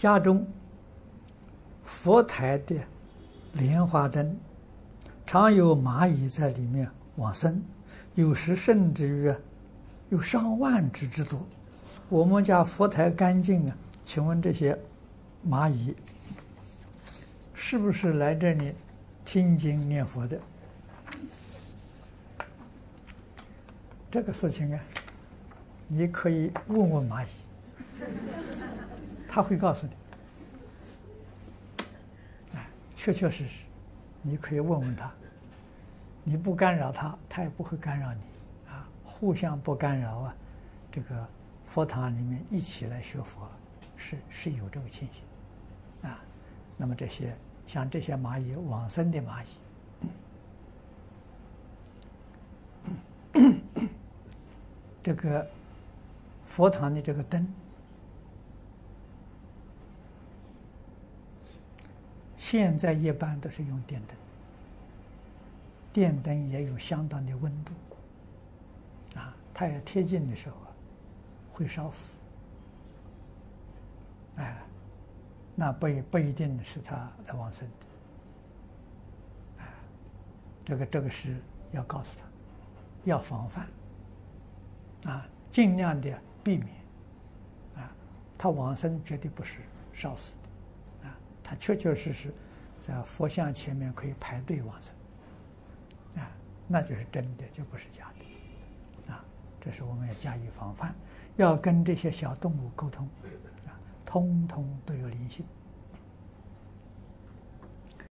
家中佛台的莲花灯，常有蚂蚁在里面往生，有时甚至于有上万只之多。我们家佛台干净啊，请问这些蚂蚁是不是来这里听经念佛的？这个事情啊，你可以问问蚂蚁，他会告诉你。哎，确确实实，你可以问问他。你不干扰他，他也不会干扰你。啊，互相不干扰啊，这个佛堂里面一起来学佛，是是有这个情形。啊，那么这些像这些蚂蚁往生的蚂蚁。这个佛堂的这个灯，现在一般都是用电灯，电灯也有相当的温度，啊，它要贴近的时候啊，会烧死，哎，那不不一定是他来往生的，啊，这个这个是要告诉他，要防范。啊，尽量的避免，啊，他往生绝对不是烧死，确确实实在佛像前面可以排队往生，啊，那就是真的，就不是假的，啊，这是我们要加以防范，要跟这些小动物沟通，啊，通通都有灵性。